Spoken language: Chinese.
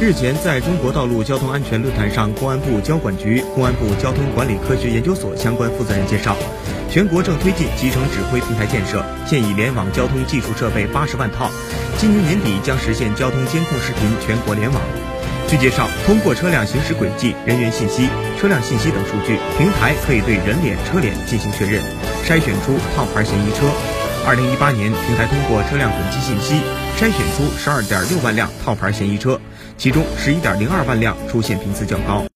日前，在中国道路交通安全论坛上，公安部交管局、公安部交通管理科学研究所相关负责人介绍，全国正推进集成指挥平台建设，现已联网交通技术设备八十万套，今年年底将实现交通监控视频全国联网。据介绍，通过车辆行驶轨迹、人员信息、车辆信息等数据，平台可以对人脸、车脸进行确认，筛选出套牌嫌疑车。二零一八年，平台通过车辆轨迹信息筛选出十二点六万辆套牌嫌疑车，其中十一点零二万辆出现频次较高。